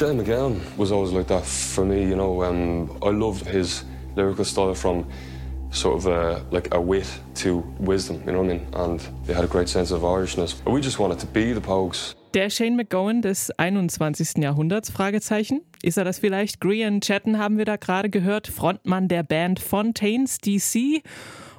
Shane MacGowan was always like that for me, you know. Um, I loved his lyrical style from sort of a, like a wit to wisdom, you know what I mean? And they had a great sense of Irishness. We just wanted to be the Pogues. Der Shane McGowan des 21. Jahrhunderts? Fragezeichen. Ist er das vielleicht? Grian Chatton haben wir da gerade gehört, Frontmann der Band Fontaines DC.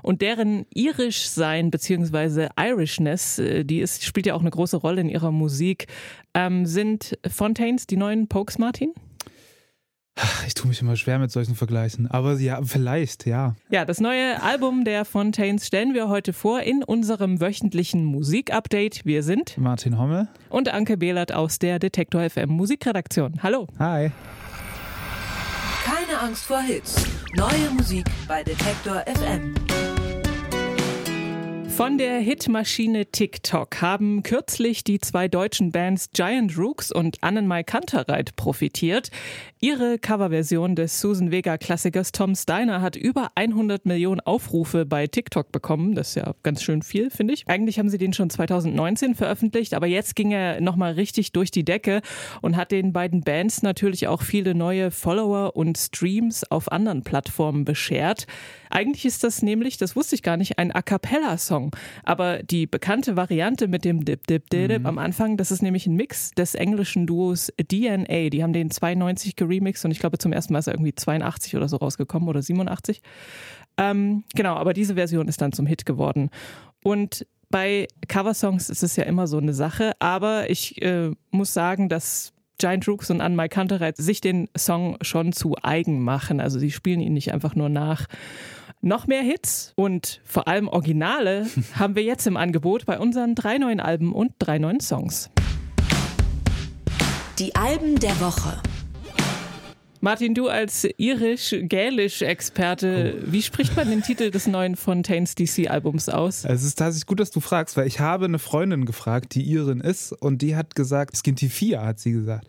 Und deren Irischsein bzw. Irishness, äh, die ist, spielt ja auch eine große Rolle in ihrer Musik. Ähm, sind Fontaines die neuen Pokes, Martin? Ich tue mich immer schwer mit solchen Vergleichen, aber ja, vielleicht, ja. Ja, das neue Album der Fontaines stellen wir heute vor in unserem wöchentlichen Musikupdate. Wir sind Martin Hommel und Anke Behlert aus der Detektor FM Musikredaktion. Hallo. Hi. Keine Angst vor Hits. Neue Musik bei Detektor FM. Von der Hitmaschine TikTok haben kürzlich die zwei deutschen Bands Giant Rooks und Annenmai Kantereit profitiert. Ihre Coverversion des Susan Vega Klassikers Tom Steiner hat über 100 Millionen Aufrufe bei TikTok bekommen. Das ist ja ganz schön viel, finde ich. Eigentlich haben sie den schon 2019 veröffentlicht, aber jetzt ging er nochmal richtig durch die Decke und hat den beiden Bands natürlich auch viele neue Follower und Streams auf anderen Plattformen beschert. Eigentlich ist das nämlich, das wusste ich gar nicht, ein A Cappella-Song. Aber die bekannte Variante mit dem Dip, Dip, Dip mhm. am Anfang, das ist nämlich ein Mix des englischen Duos DNA. Die haben den 92 geremixed und ich glaube zum ersten Mal ist er irgendwie 82 oder so rausgekommen oder 87. Ähm, genau, aber diese Version ist dann zum Hit geworden. Und bei Coversongs ist es ja immer so eine Sache, aber ich äh, muss sagen, dass Giant Rooks und Anne Kantereit sich den Song schon zu eigen machen. Also sie spielen ihn nicht einfach nur nach. Noch mehr Hits und vor allem Originale haben wir jetzt im Angebot bei unseren drei neuen Alben und drei neuen Songs. Die Alben der Woche. Martin, du als irisch-gälisch-Experte, oh. wie spricht man den Titel des neuen Fontaines DC-Albums aus? Es ist tatsächlich gut, dass du fragst, weil ich habe eine Freundin gefragt, die Irin ist, und die hat gesagt, Skintifia hat sie gesagt.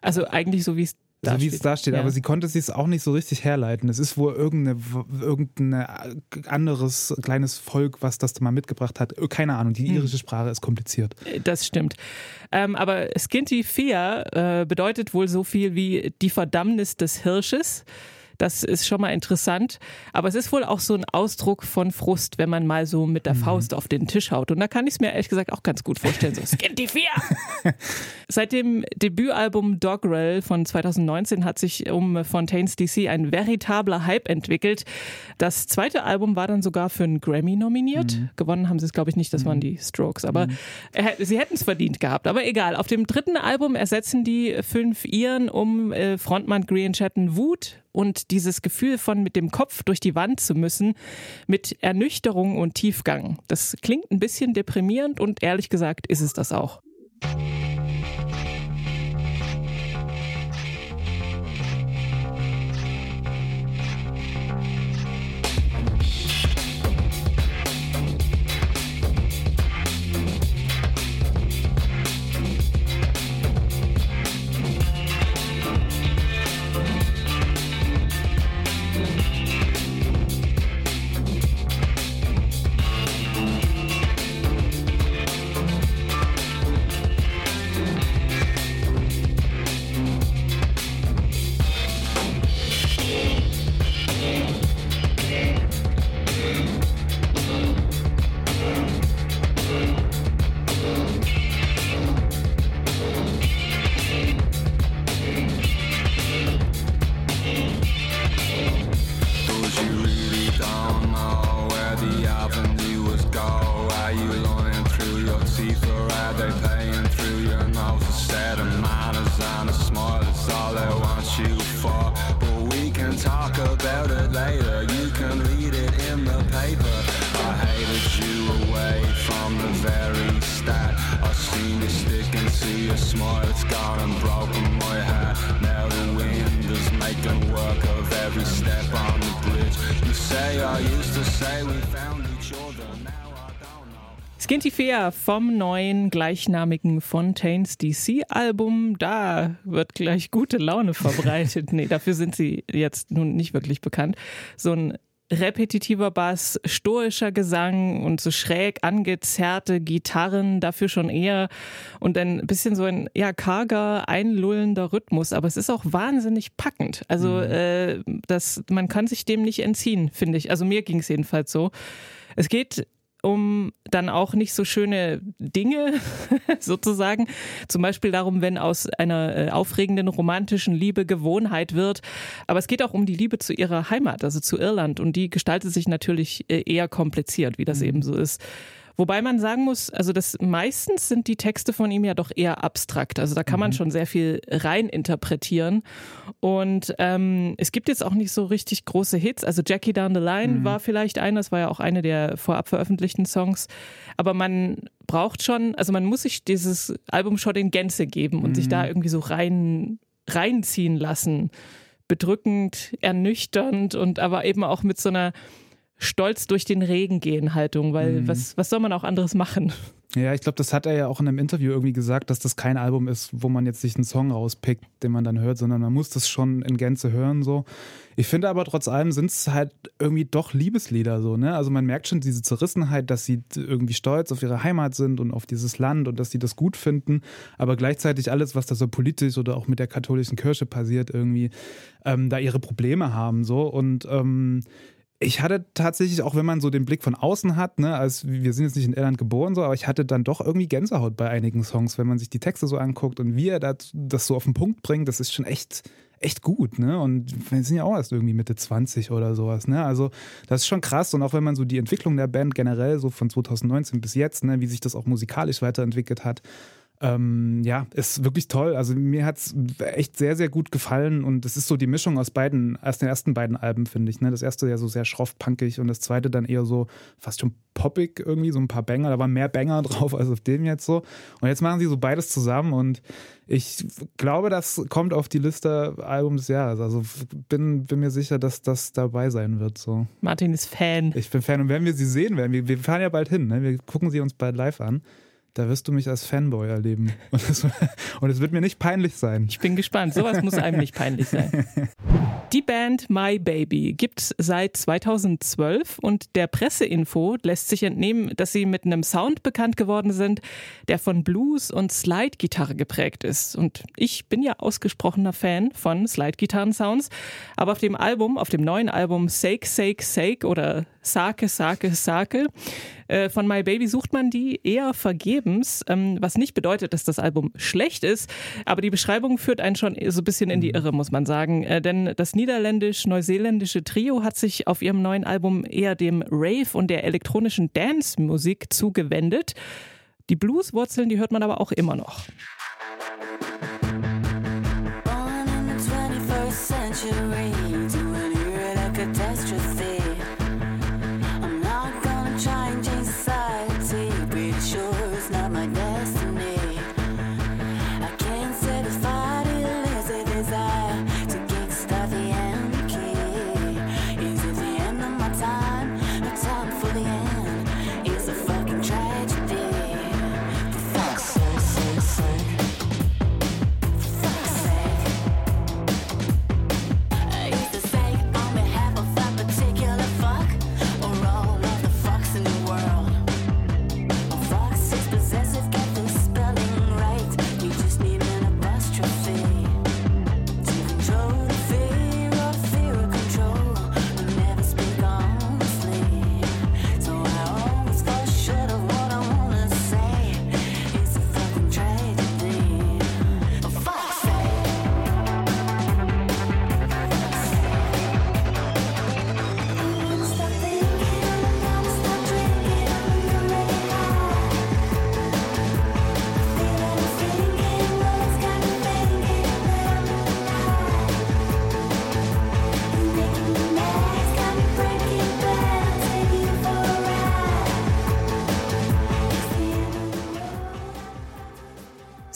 Also eigentlich so wie es so wie es da steht, ja. aber sie konnte es auch nicht so richtig herleiten. Es ist wohl irgendein irgendeine anderes kleines Volk, was das mal mitgebracht hat. Keine Ahnung, die hm. irische Sprache ist kompliziert. Das stimmt. Ähm, aber Skinty Fia äh, bedeutet wohl so viel wie die Verdammnis des Hirsches. Das ist schon mal interessant. Aber es ist wohl auch so ein Ausdruck von Frust, wenn man mal so mit der mhm. Faust auf den Tisch haut. Und da kann ich es mir ehrlich gesagt auch ganz gut vorstellen. So, Skinty Fear! Seit dem Debütalbum Dogrel von 2019 hat sich um Fontaines DC ein veritabler Hype entwickelt. Das zweite Album war dann sogar für einen Grammy nominiert. Mhm. Gewonnen haben sie es, glaube ich, nicht. Das mhm. waren die Strokes. Aber mhm. sie hätten es verdient gehabt. Aber egal. Auf dem dritten Album ersetzen die fünf Iren um äh, Frontmann Green Chatten Wut und dieses Gefühl von mit dem Kopf durch die Wand zu müssen, mit Ernüchterung und Tiefgang. Das klingt ein bisschen deprimierend und ehrlich gesagt ist es das auch. Skinty Fair vom neuen gleichnamigen Fontaines DC Album. Da wird gleich gute Laune verbreitet. nee, dafür sind sie jetzt nun nicht wirklich bekannt. So ein repetitiver Bass, stoischer Gesang und so schräg angezerrte Gitarren, dafür schon eher und ein bisschen so ein ja karger, einlullender Rhythmus, aber es ist auch wahnsinnig packend. Also mhm. äh, das, man kann sich dem nicht entziehen, finde ich. Also mir ging es jedenfalls so. Es geht um dann auch nicht so schöne Dinge sozusagen. Zum Beispiel darum, wenn aus einer äh, aufregenden romantischen Liebe Gewohnheit wird. Aber es geht auch um die Liebe zu ihrer Heimat, also zu Irland. Und die gestaltet sich natürlich äh, eher kompliziert, wie das mhm. eben so ist. Wobei man sagen muss, also das meistens sind die Texte von ihm ja doch eher abstrakt. Also da kann man mhm. schon sehr viel rein interpretieren. Und ähm, es gibt jetzt auch nicht so richtig große Hits. Also Jackie Down the Line mhm. war vielleicht einer, das war ja auch eine der vorab veröffentlichten Songs. Aber man braucht schon, also man muss sich dieses Album schon in Gänze geben und mhm. sich da irgendwie so rein reinziehen lassen. Bedrückend, ernüchternd und aber eben auch mit so einer Stolz durch den Regen gehen Haltung, weil mhm. was, was soll man auch anderes machen? Ja, ich glaube, das hat er ja auch in einem Interview irgendwie gesagt, dass das kein Album ist, wo man jetzt sich einen Song rauspickt, den man dann hört, sondern man muss das schon in Gänze hören so. Ich finde aber trotz allem sind es halt irgendwie doch Liebeslieder so, ne? Also man merkt schon diese Zerrissenheit, dass sie irgendwie stolz auf ihre Heimat sind und auf dieses Land und dass sie das gut finden, aber gleichzeitig alles, was da so politisch oder auch mit der katholischen Kirche passiert, irgendwie ähm, da ihre Probleme haben so und ähm, ich hatte tatsächlich, auch wenn man so den Blick von außen hat, ne, als wir sind jetzt nicht in Irland geboren, so, aber ich hatte dann doch irgendwie Gänsehaut bei einigen Songs, wenn man sich die Texte so anguckt und wie er das, das so auf den Punkt bringt, das ist schon echt, echt gut, ne? Und wir sind ja auch erst irgendwie Mitte 20 oder sowas, ne? Also, das ist schon krass. Und auch wenn man so die Entwicklung der Band generell so von 2019 bis jetzt, ne, wie sich das auch musikalisch weiterentwickelt hat, ähm, ja, ist wirklich toll. Also mir hat es echt sehr, sehr gut gefallen und es ist so die Mischung aus beiden, aus den ersten beiden Alben, finde ich. Ne? Das erste ja so sehr schroff, punkig und das zweite dann eher so fast schon poppig irgendwie, so ein paar Banger. Da waren mehr Banger drauf als auf dem jetzt so. Und jetzt machen sie so beides zusammen und ich glaube, das kommt auf die Liste Album des Jahres. Also bin, bin mir sicher, dass das dabei sein wird. So. Martin ist Fan. Ich bin Fan und wenn wir sie sehen werden, wir, wir fahren ja bald hin, ne? wir gucken sie uns bald live an da wirst du mich als Fanboy erleben. Und es, und es wird mir nicht peinlich sein. Ich bin gespannt. Sowas muss einem nicht peinlich sein. Die Band My Baby gibt es seit 2012 und der Presseinfo lässt sich entnehmen, dass sie mit einem Sound bekannt geworden sind, der von Blues und Slide-Gitarre geprägt ist. Und ich bin ja ausgesprochener Fan von Slide-Gitarren-Sounds. Aber auf dem Album, auf dem neuen Album Sake, Sake, Sake oder Sake, Sake, Sake äh, von My Baby sucht man die eher vergebens, ähm, was nicht bedeutet, dass das Album schlecht ist, aber die Beschreibung führt einen schon so ein bisschen in die mhm. Irre, muss man sagen. Äh, denn das niederländisch-neuseeländische Trio hat sich auf ihrem neuen Album eher dem Rave und der elektronischen Dance-Musik zugewendet. Die Blues-Wurzeln, die hört man aber auch immer noch. Born in the 21st century,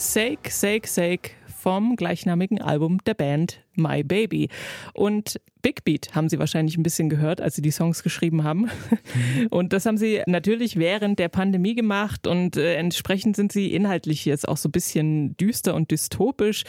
Sake, Sake, Sake vom gleichnamigen Album der Band My Baby. Und Big Beat haben Sie wahrscheinlich ein bisschen gehört, als Sie die Songs geschrieben haben. Mhm. Und das haben Sie natürlich während der Pandemie gemacht und äh, entsprechend sind Sie inhaltlich jetzt auch so ein bisschen düster und dystopisch.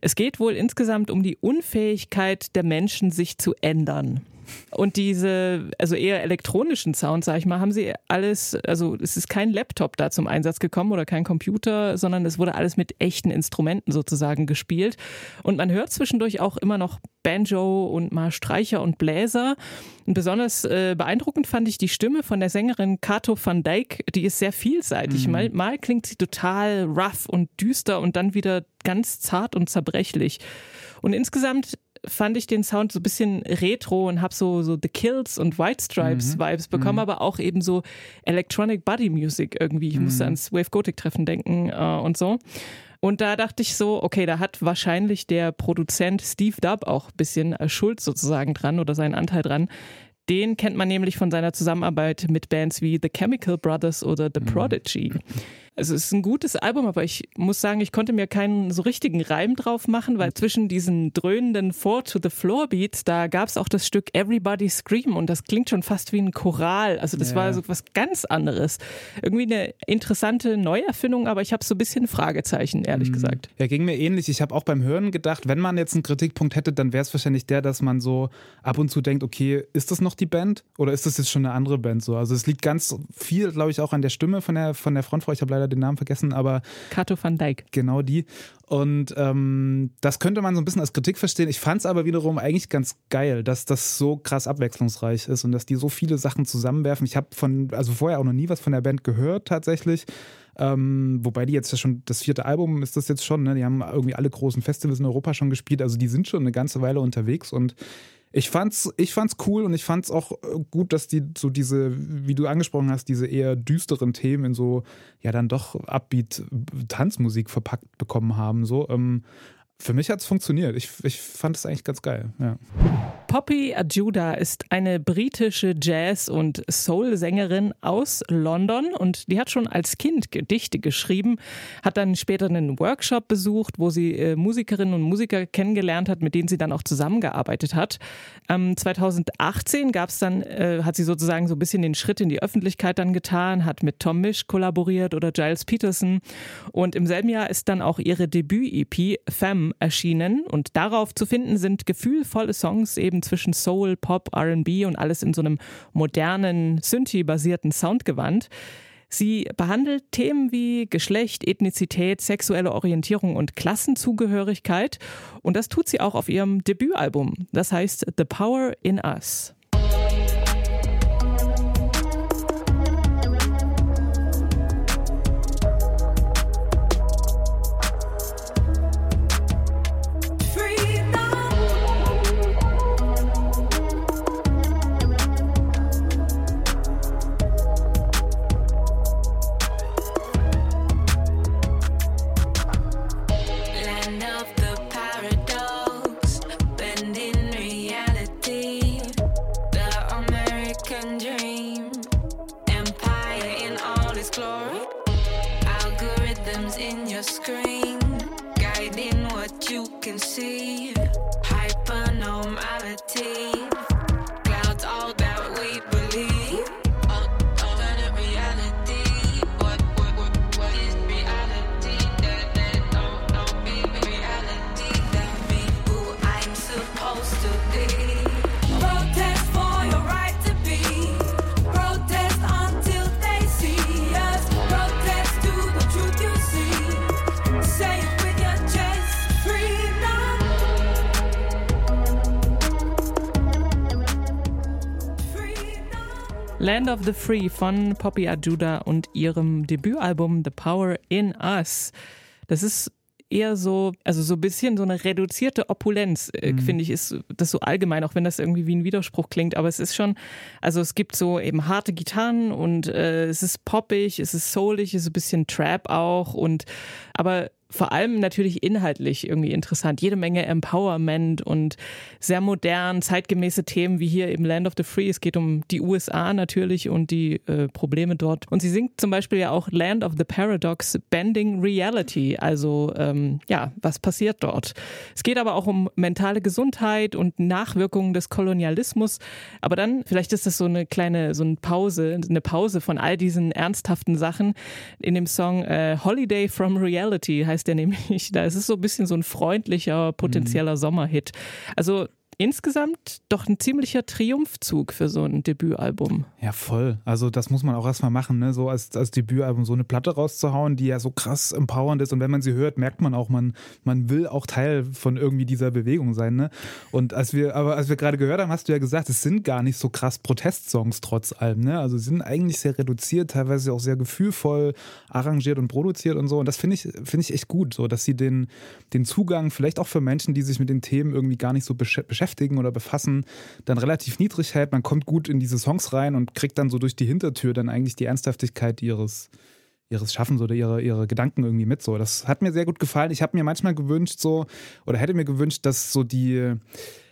Es geht wohl insgesamt um die Unfähigkeit der Menschen, sich zu ändern. Und diese, also eher elektronischen Sound, sag ich mal, haben sie alles, also es ist kein Laptop da zum Einsatz gekommen oder kein Computer, sondern es wurde alles mit echten Instrumenten sozusagen gespielt. Und man hört zwischendurch auch immer noch Banjo und mal Streicher und Bläser. Und besonders äh, beeindruckend fand ich die Stimme von der Sängerin Kato van Dijk. Die ist sehr vielseitig. Mhm. Mal, mal klingt sie total rough und düster und dann wieder ganz zart und zerbrechlich. Und insgesamt fand ich den Sound so ein bisschen retro und habe so, so The Kills und White Stripes mhm. Vibes bekommen, mhm. aber auch eben so Electronic Body Music irgendwie. Ich musste mhm. ans Wave Gothic Treffen denken äh, und so. Und da dachte ich so, okay, da hat wahrscheinlich der Produzent Steve Dubb auch ein bisschen äh, Schuld sozusagen dran oder seinen Anteil dran. Den kennt man nämlich von seiner Zusammenarbeit mit Bands wie The Chemical Brothers oder The mhm. Also es ist ein gutes Album, aber ich muss sagen, ich konnte mir keinen so richtigen Reim drauf machen, weil zwischen diesen dröhnenden Four to the Floor Beats, da gab es auch das Stück Everybody Scream und das klingt schon fast wie ein Choral. Also das ja. war so was ganz anderes. Irgendwie eine interessante Neuerfindung, aber ich habe so ein bisschen Fragezeichen, ehrlich mhm. gesagt. Ja, ging mir ähnlich. Ich habe auch beim Hören gedacht, wenn man jetzt einen Kritikpunkt hätte, dann wäre es wahrscheinlich der, dass man so ab und zu denkt, okay, ist das noch die Band oder ist das jetzt schon eine andere Band so? Also es liegt ganz viel, glaube ich, auch an der Stimme von der, von der Frontfrau. Ich habe leider den Namen vergessen, aber. Kato van Dijk. Genau die. Und ähm, das könnte man so ein bisschen als Kritik verstehen. Ich fand es aber wiederum eigentlich ganz geil, dass das so krass abwechslungsreich ist und dass die so viele Sachen zusammenwerfen. Ich habe von, also vorher auch noch nie was von der Band gehört tatsächlich. Ähm, wobei die jetzt ja schon, das vierte Album ist das jetzt schon, ne? Die haben irgendwie alle großen Festivals in Europa schon gespielt. Also die sind schon eine ganze Weile unterwegs und ich fand's, ich fand's cool und ich fand's auch äh, gut, dass die so diese, wie du angesprochen hast, diese eher düsteren Themen in so, ja, dann doch Upbeat Tanzmusik verpackt bekommen haben. So, ähm, für mich hat es funktioniert. Ich, ich fand es eigentlich ganz geil. Ja. Poppy Ajuda ist eine britische Jazz- und Soul-Sängerin aus London und die hat schon als Kind Gedichte geschrieben, hat dann später einen Workshop besucht, wo sie äh, Musikerinnen und Musiker kennengelernt hat, mit denen sie dann auch zusammengearbeitet hat. Ähm, 2018 gab es dann, äh, hat sie sozusagen so ein bisschen den Schritt in die Öffentlichkeit dann getan, hat mit Tom Misch kollaboriert oder Giles Peterson und im selben Jahr ist dann auch ihre Debüt-EP Femme erschienen und darauf zu finden sind gefühlvolle Songs eben zwischen Soul, Pop, RB und alles in so einem modernen, Synthi-basierten Soundgewand. Sie behandelt Themen wie Geschlecht, Ethnizität, sexuelle Orientierung und Klassenzugehörigkeit. Und das tut sie auch auf ihrem Debütalbum. Das heißt The Power in Us. exploring algorithms in your screen, guiding what you can see. Hypernormality. Land of the Free von Poppy Ajuda und ihrem Debütalbum The Power in Us. Das ist eher so, also so ein bisschen so eine reduzierte Opulenz, äh, mhm. finde ich, ist das so allgemein, auch wenn das irgendwie wie ein Widerspruch klingt, aber es ist schon, also es gibt so eben harte Gitarren und äh, es ist poppig, es ist soulig, es ist ein bisschen Trap auch und aber vor allem natürlich inhaltlich irgendwie interessant. Jede Menge Empowerment und sehr modern, zeitgemäße Themen wie hier im Land of the Free. Es geht um die USA natürlich und die äh, Probleme dort. Und sie singt zum Beispiel ja auch Land of the Paradox, Bending Reality. Also ähm, ja, was passiert dort? Es geht aber auch um mentale Gesundheit und Nachwirkungen des Kolonialismus. Aber dann, vielleicht ist das so eine kleine, so eine Pause, eine Pause von all diesen ernsthaften Sachen in dem Song äh, Holiday from Reality heißt der nämlich. Da ist es so ein bisschen so ein freundlicher, potenzieller mhm. Sommerhit. Also insgesamt doch ein ziemlicher Triumphzug für so ein Debütalbum. Ja, voll. Also das muss man auch erstmal machen, ne? so als, als Debütalbum so eine Platte rauszuhauen, die ja so krass empowernd ist und wenn man sie hört, merkt man auch, man, man will auch Teil von irgendwie dieser Bewegung sein. Ne? Und als wir, aber als wir gerade gehört haben, hast du ja gesagt, es sind gar nicht so krass Protestsongs trotz allem. Ne? Also sie sind eigentlich sehr reduziert, teilweise auch sehr gefühlvoll arrangiert und produziert und so. Und das finde ich, finde ich echt gut, so dass sie den, den Zugang, vielleicht auch für Menschen, die sich mit den Themen irgendwie gar nicht so beschäftigen, beschäftigen oder befassen, dann relativ niedrig hält. Man kommt gut in diese Songs rein und kriegt dann so durch die Hintertür dann eigentlich die Ernsthaftigkeit ihres, ihres Schaffens oder ihre, ihre Gedanken irgendwie mit. So, das hat mir sehr gut gefallen. Ich habe mir manchmal gewünscht, so, oder hätte mir gewünscht, dass so die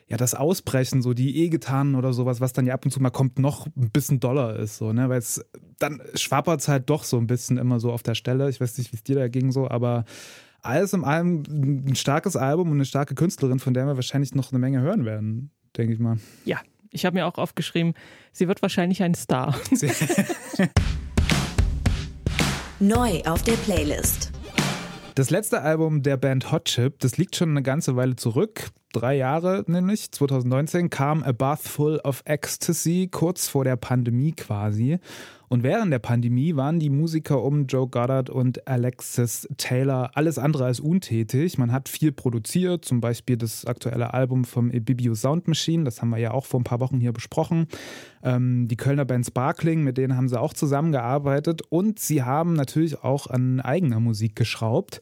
ja, das Ausbrechen, so die E-Gitarren oder sowas, was dann ja ab und zu mal kommt, noch ein bisschen doller ist, so, ne, weil es dann schwappert es halt doch so ein bisschen immer so auf der Stelle. Ich weiß nicht, wie es dir da ging so, aber alles in allem ein starkes Album und eine starke Künstlerin, von der wir wahrscheinlich noch eine Menge hören werden, denke ich mal. Ja, ich habe mir auch aufgeschrieben, sie wird wahrscheinlich ein Star. Neu auf der Playlist. Das letzte Album der Band Hot Chip, das liegt schon eine ganze Weile zurück. Drei Jahre nämlich, 2019 kam A Bath Full of Ecstasy, kurz vor der Pandemie quasi. Und während der Pandemie waren die Musiker um Joe Goddard und Alexis Taylor alles andere als untätig. Man hat viel produziert, zum Beispiel das aktuelle Album vom Ibibio Sound Machine, das haben wir ja auch vor ein paar Wochen hier besprochen. Ähm, die Kölner Band Sparkling, mit denen haben sie auch zusammengearbeitet und sie haben natürlich auch an eigener Musik geschraubt.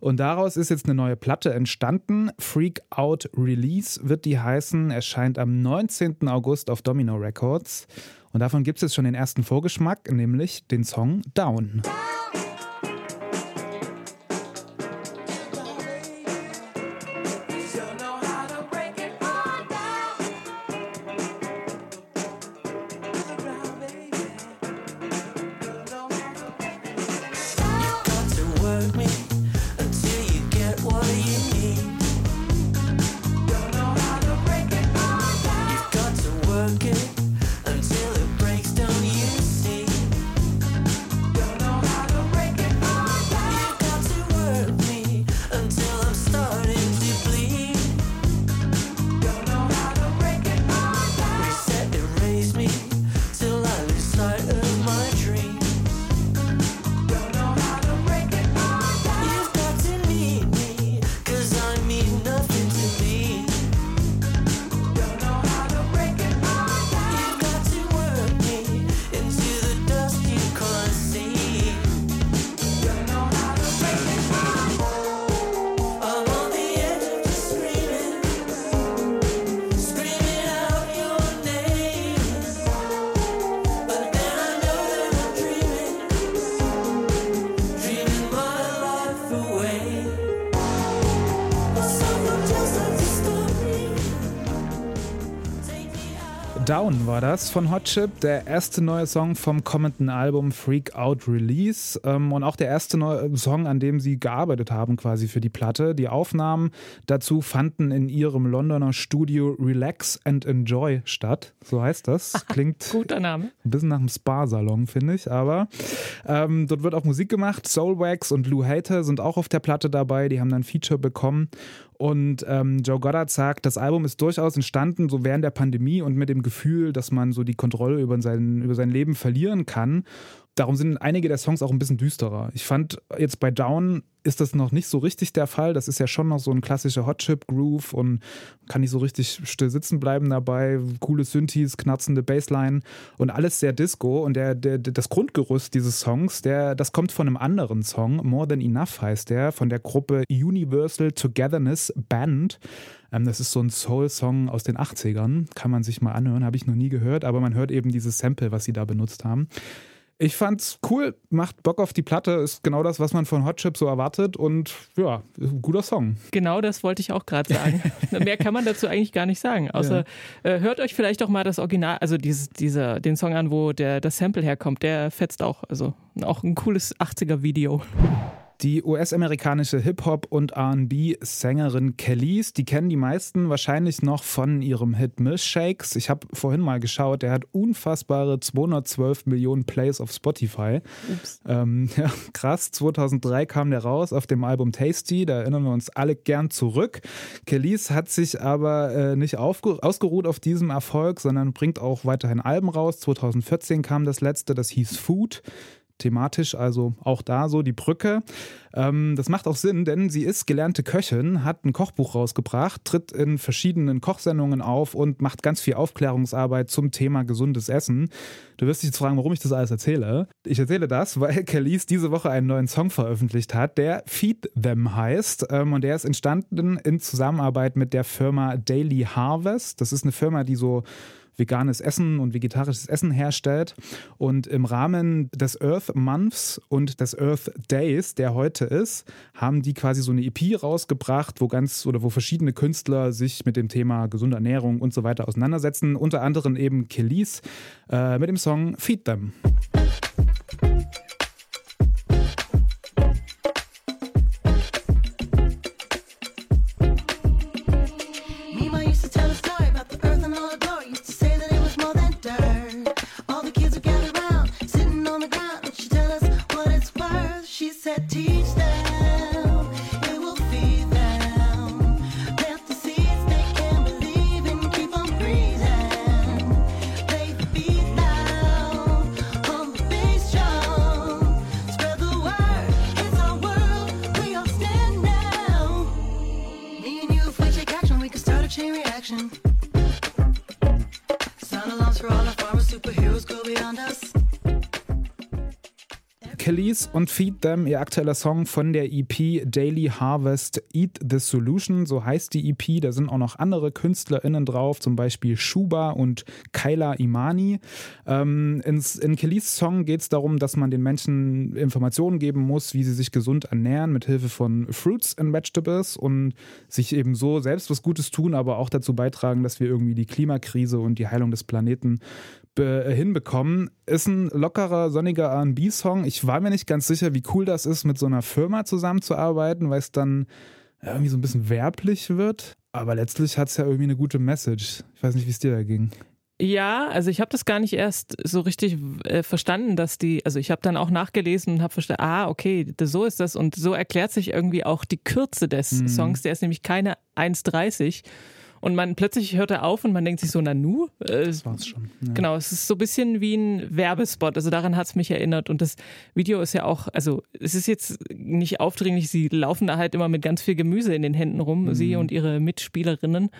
Und daraus ist jetzt eine neue Platte entstanden. Freak Out Release wird die heißen, erscheint am 19. August auf Domino Records. Und davon gibt es jetzt schon den ersten Vorgeschmack, nämlich den Song Down. Down war das von Hot Chip, der erste neue Song vom kommenden Album Freak Out Release ähm, und auch der erste neue Song, an dem sie gearbeitet haben quasi für die Platte. Die Aufnahmen dazu fanden in ihrem Londoner Studio Relax and Enjoy statt, so heißt das. Klingt guter Name. Ein bisschen nach einem Spa-Salon, finde ich, aber ähm, dort wird auch Musik gemacht. Soulwax und Lou Hater sind auch auf der Platte dabei, die haben dann Feature bekommen und ähm, Joe Goddard sagt, das Album ist durchaus entstanden, so während der Pandemie und mit dem Gefühl, dass man so die Kontrolle über sein, über sein Leben verlieren kann. Darum sind einige der Songs auch ein bisschen düsterer. Ich fand jetzt bei Down ist das noch nicht so richtig der Fall. Das ist ja schon noch so ein klassischer Hot Chip Groove und kann nicht so richtig still sitzen bleiben dabei. Coole Synthes, knarzende Bassline und alles sehr Disco. Und der, der, das Grundgerüst dieses Songs, der, das kommt von einem anderen Song. More Than Enough heißt der, von der Gruppe Universal Togetherness Band. Ähm, das ist so ein Soul-Song aus den 80ern. Kann man sich mal anhören, habe ich noch nie gehört, aber man hört eben dieses Sample, was sie da benutzt haben. Ich fand's cool, macht Bock auf die Platte, ist genau das, was man von Hot Chip so erwartet und ja, guter Song. Genau das wollte ich auch gerade sagen. Mehr kann man dazu eigentlich gar nicht sagen, außer ja. äh, hört euch vielleicht doch mal das Original, also dieses, dieser, den Song an, wo der, das Sample herkommt, der fetzt auch, also auch ein cooles 80er Video. Die US-amerikanische Hip-Hop- und RB-Sängerin Kellys, die kennen die meisten wahrscheinlich noch von ihrem Hit Milkshakes. Ich habe vorhin mal geschaut, der hat unfassbare 212 Millionen Plays auf Spotify. Ähm, ja, krass, 2003 kam der raus auf dem Album Tasty, da erinnern wir uns alle gern zurück. Kellys hat sich aber äh, nicht ausgeruht auf diesem Erfolg, sondern bringt auch weiterhin Alben raus. 2014 kam das letzte, das hieß Food thematisch, also auch da so die Brücke. Ähm, das macht auch Sinn, denn sie ist gelernte Köchin, hat ein Kochbuch rausgebracht, tritt in verschiedenen Kochsendungen auf und macht ganz viel Aufklärungsarbeit zum Thema gesundes Essen. Du wirst dich jetzt fragen, warum ich das alles erzähle. Ich erzähle das, weil Kellys diese Woche einen neuen Song veröffentlicht hat, der Feed Them heißt. Ähm, und der ist entstanden in Zusammenarbeit mit der Firma Daily Harvest. Das ist eine Firma, die so veganes Essen und vegetarisches Essen herstellt. Und im Rahmen des Earth Months und des Earth Days, der heute ist, haben die quasi so eine EP rausgebracht, wo ganz oder wo verschiedene Künstler sich mit dem Thema gesunde Ernährung und so weiter auseinandersetzen. Unter anderem eben Kelis äh, mit dem Song Feed Them. Und Feed Them, ihr aktueller Song von der EP Daily Harvest Eat the Solution, so heißt die EP. Da sind auch noch andere KünstlerInnen drauf, zum Beispiel Shuba und Kyla Imani. Ähm, ins, in Kellys Song geht es darum, dass man den Menschen Informationen geben muss, wie sie sich gesund ernähren, mit Hilfe von Fruits and Vegetables und sich eben so selbst was Gutes tun, aber auch dazu beitragen, dass wir irgendwie die Klimakrise und die Heilung des Planeten hinbekommen. Ist ein lockerer, sonniger RB-Song. Ich war mir nicht ganz sicher, wie cool das ist, mit so einer Firma zusammenzuarbeiten, weil es dann irgendwie so ein bisschen werblich wird. Aber letztlich hat es ja irgendwie eine gute Message. Ich weiß nicht, wie es dir da ging. Ja, also ich habe das gar nicht erst so richtig äh, verstanden, dass die, also ich habe dann auch nachgelesen und habe verstanden, ah, okay, so ist das und so erklärt sich irgendwie auch die Kürze des mhm. Songs. Der ist nämlich keine 1,30 und man plötzlich hört er auf und man denkt sich so, Nanu? Äh, das war's schon. Ja. Genau, es ist so ein bisschen wie ein Werbespot. Also daran hat es mich erinnert. Und das Video ist ja auch, also es ist jetzt nicht aufdringlich, sie laufen da halt immer mit ganz viel Gemüse in den Händen rum, mhm. sie und ihre Mitspielerinnen.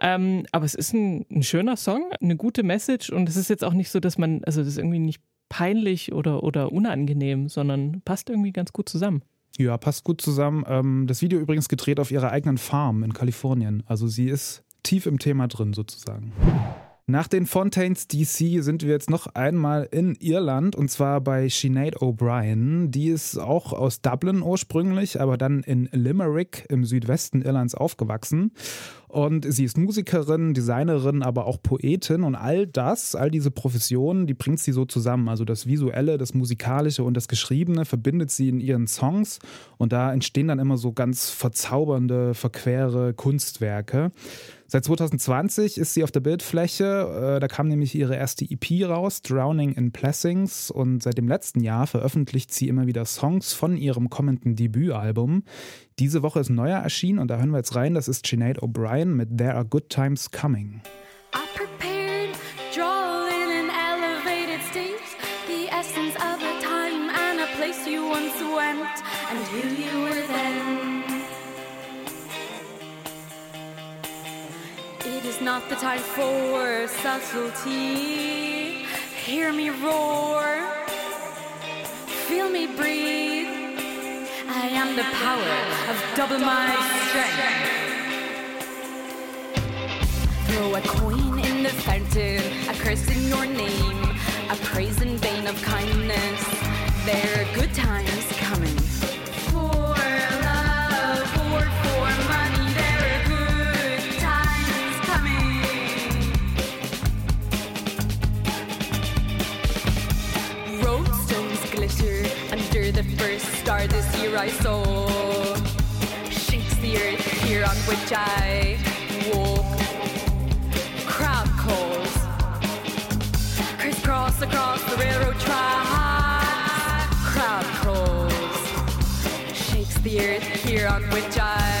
Ähm, aber es ist ein, ein schöner Song, eine gute Message und es ist jetzt auch nicht so, dass man, also das ist irgendwie nicht peinlich oder, oder unangenehm, sondern passt irgendwie ganz gut zusammen. Ja, passt gut zusammen. Ähm, das Video übrigens gedreht auf ihrer eigenen Farm in Kalifornien. Also sie ist tief im Thema drin sozusagen. Nach den Fontaines DC sind wir jetzt noch einmal in Irland und zwar bei Sinead O'Brien. Die ist auch aus Dublin ursprünglich, aber dann in Limerick im Südwesten Irlands aufgewachsen. Und sie ist Musikerin, Designerin, aber auch Poetin und all das, all diese Professionen, die bringt sie so zusammen. Also das Visuelle, das Musikalische und das Geschriebene verbindet sie in ihren Songs und da entstehen dann immer so ganz verzaubernde, verquere Kunstwerke. Seit 2020 ist sie auf der Bildfläche. Äh, da kam nämlich ihre erste EP raus, Drowning in Blessings. Und seit dem letzten Jahr veröffentlicht sie immer wieder Songs von ihrem kommenden Debütalbum. Diese Woche ist ein neuer erschienen und da hören wir jetzt rein. Das ist Sinead O'Brien mit There Are Good Times Coming. and here you were then. It is not the time for subtlety. Hear me roar, feel me breathe. I am the power of double my strength. Throw a coin in the fountain, a curse in your name, a praise in vain of kindness. There are good times coming. I saw shakes the earth here on which I walk. Crowd calls crisscross across the railroad tracks. Crowd crawls shakes the earth here on which I.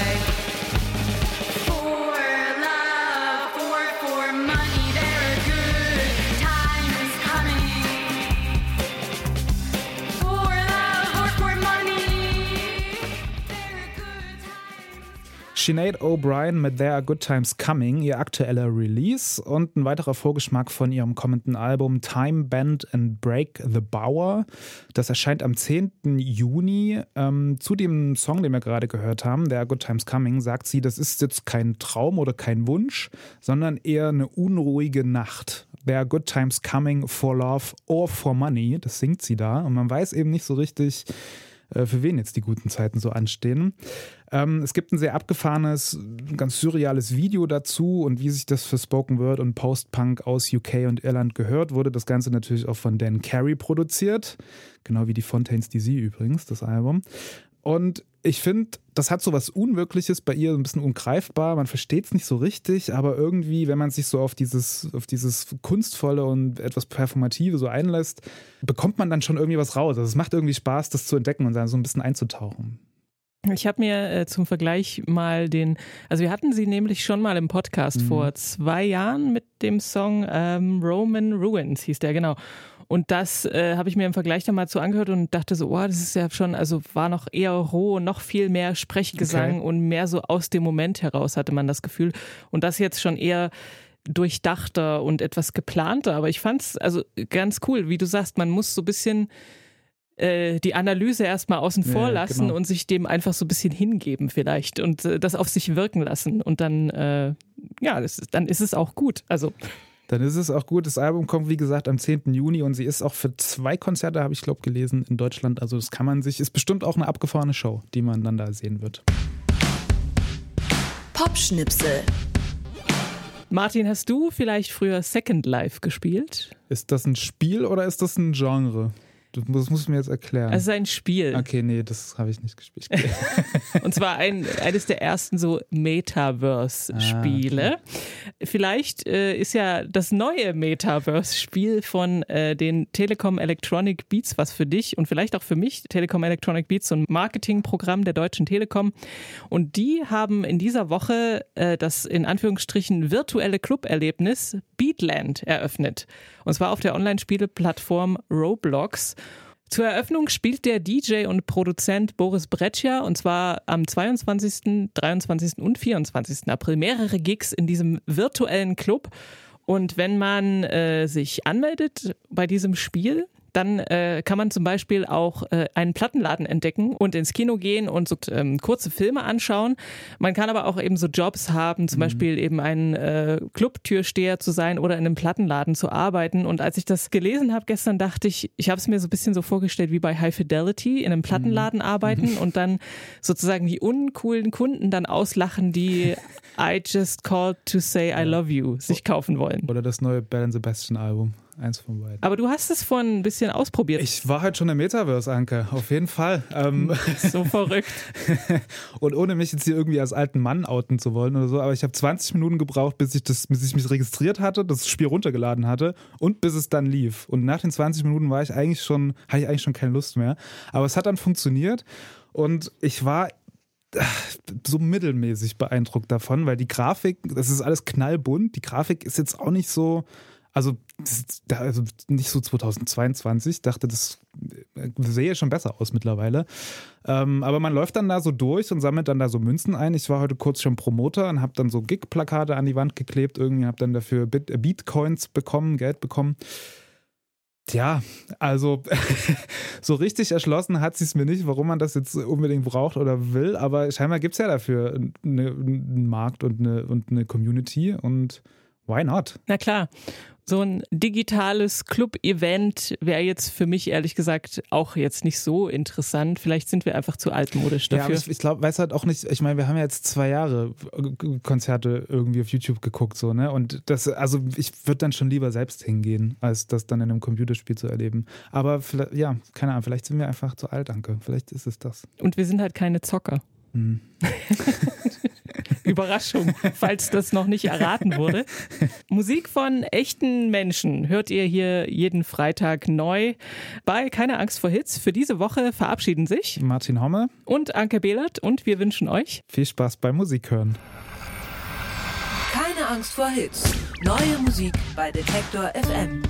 Sinead O'Brien mit There Are Good Times Coming, ihr aktueller Release und ein weiterer Vorgeschmack von ihrem kommenden Album Time Bend and Break the Bower. Das erscheint am 10. Juni. Ähm, zu dem Song, den wir gerade gehört haben, There Are Good Times Coming, sagt sie, das ist jetzt kein Traum oder kein Wunsch, sondern eher eine unruhige Nacht. There are good times coming for love or for money. Das singt sie da. Und man weiß eben nicht so richtig, für wen jetzt die guten Zeiten so anstehen. Ähm, es gibt ein sehr abgefahrenes, ganz surreales Video dazu und wie sich das für Spoken Word und Post-Punk aus UK und Irland gehört, wurde das Ganze natürlich auch von Dan Carey produziert. Genau wie die Fontaines DC übrigens, das Album. Und ich finde, das hat so was Unwirkliches bei ihr, so ein bisschen ungreifbar. Man versteht es nicht so richtig, aber irgendwie, wenn man sich so auf dieses, auf dieses Kunstvolle und etwas Performative so einlässt, bekommt man dann schon irgendwie was raus. Also es macht irgendwie Spaß, das zu entdecken und dann so ein bisschen einzutauchen. Ich habe mir äh, zum Vergleich mal den, also wir hatten sie nämlich schon mal im Podcast Mhm. vor zwei Jahren mit dem Song ähm, Roman Ruins, hieß der, genau. Und das äh, habe ich mir im Vergleich dann mal zu angehört und dachte so, oh, das ist ja schon, also war noch eher roh, noch viel mehr Sprechgesang Okay. und mehr so aus dem Moment heraus hatte man das Gefühl. Und das jetzt schon eher durchdachter und etwas geplanter. Aber ich fand's also ganz cool, wie du sagst, man muss so ein bisschen äh, die Analyse erstmal außen Ja, vor lassen genau. und sich dem einfach so ein bisschen hingeben vielleicht und äh, das auf sich wirken lassen. Und dann, äh, ja, ist, dann ist es auch gut. Also Dann ist es auch gut. Das Album kommt, wie gesagt, am 10. Juni und sie ist auch für zwei Konzerte, habe ich glaube gelesen, in Deutschland. Also das kann man sich, ist bestimmt auch eine abgefahrene Show, die man dann da sehen wird. Popschnipsel. Martin, hast du vielleicht früher Second Life gespielt? Ist das ein Spiel oder ist das ein Genre? Du- Das musst du mir jetzt erklären. Es ist ein Spiel. okay, nee, das habe ich nicht gespielt. Und zwar ein, eines der ersten so Metaverse-Spiele. Vielleicht äh, ist ja das neue Metaverse-Spiel von äh, den Telekom Electronic Beats was für dich und vielleicht auch für mich. Telekom Electronic Beats, so ein Marketingprogramm der Deutschen Telekom. Und die haben in dieser Woche äh, das in Anführungsstrichen virtuelle Club-Erlebnis Beatland eröffnet. Und zwar auf der Online-Spieleplattform Roblox. Zur Eröffnung spielt der DJ und Produzent Boris Bretscher und zwar am 22., 23. und 24. April mehrere Gigs in diesem virtuellen Club. Und wenn man äh, sich anmeldet bei diesem Spiel, dann äh, kann man zum Beispiel auch äh, einen Plattenladen entdecken und ins Kino gehen und so ähm, kurze Filme anschauen. Man kann aber auch eben so Jobs haben, zum Beispiel eben ein äh, Clubtürsteher zu sein oder in einem Plattenladen zu arbeiten. Und als ich das gelesen habe gestern, dachte ich, ich habe es mir so ein bisschen so vorgestellt wie bei High Fidelity, in einem Plattenladen arbeiten und dann sozusagen die uncoolen Kunden dann auslachen, die I just called to say I love you sich kaufen wollen. oder das neue Bell Sebastian Album. Eins von beiden. Aber du hast es vorhin ein bisschen ausprobiert. Ich war halt schon im Metaverse, Anke, auf jeden Fall. Ähm, so verrückt. und ohne mich jetzt hier irgendwie als alten Mann outen zu wollen oder so, aber ich habe 20 Minuten gebraucht, bis ich, das, bis ich mich registriert hatte, das Spiel runtergeladen hatte und bis es dann lief. Und nach den 20 Minuten war ich eigentlich schon, hatte ich eigentlich schon keine Lust mehr. Aber es hat dann funktioniert und ich war äh, so mittelmäßig beeindruckt davon, weil die Grafik, das ist alles knallbunt. Die Grafik ist jetzt auch nicht so, also, das also nicht so 2022. Ich dachte, das äh, sehe schon besser aus mittlerweile. Ähm, aber man läuft dann da so durch und sammelt dann da so Münzen ein. Ich war heute kurz schon Promoter und habe dann so Gig-Plakate an die Wand geklebt. Irgendwie habe dann dafür Bit äh, Bitcoins bekommen, Geld bekommen. Tja, also so richtig erschlossen hat sie es mir nicht, warum man das jetzt unbedingt braucht oder will, aber scheinbar gibt es ja dafür eine, einen Markt und eine, und eine Community und Why not? Na klar. So ein digitales Club-Event wäre jetzt für mich ehrlich gesagt auch jetzt nicht so interessant. Vielleicht sind wir einfach zu altmodisch Ja, dafür. aber ich, ich glaube, weiß halt auch nicht, ich meine, wir haben ja jetzt zwei Jahre äh, Konzerte irgendwie auf YouTube geguckt, so, ne? Und das, also ich würde dann schon lieber selbst hingehen, als das dann in einem Computerspiel zu erleben. Aber vielleicht, ja, keine Ahnung, vielleicht sind wir einfach zu alt, danke. Vielleicht ist es das. Und wir sind halt keine Zocker. Hm. Überraschung, falls das noch nicht erraten wurde. Musik von echten Menschen hört ihr hier jeden Freitag neu bei Keine Angst vor Hits. Für diese Woche verabschieden sich Martin Homme, und Anke Behlert und wir wünschen euch viel Spaß beim Musik hören. Keine Angst vor Hits. Neue Musik bei Detektor FM.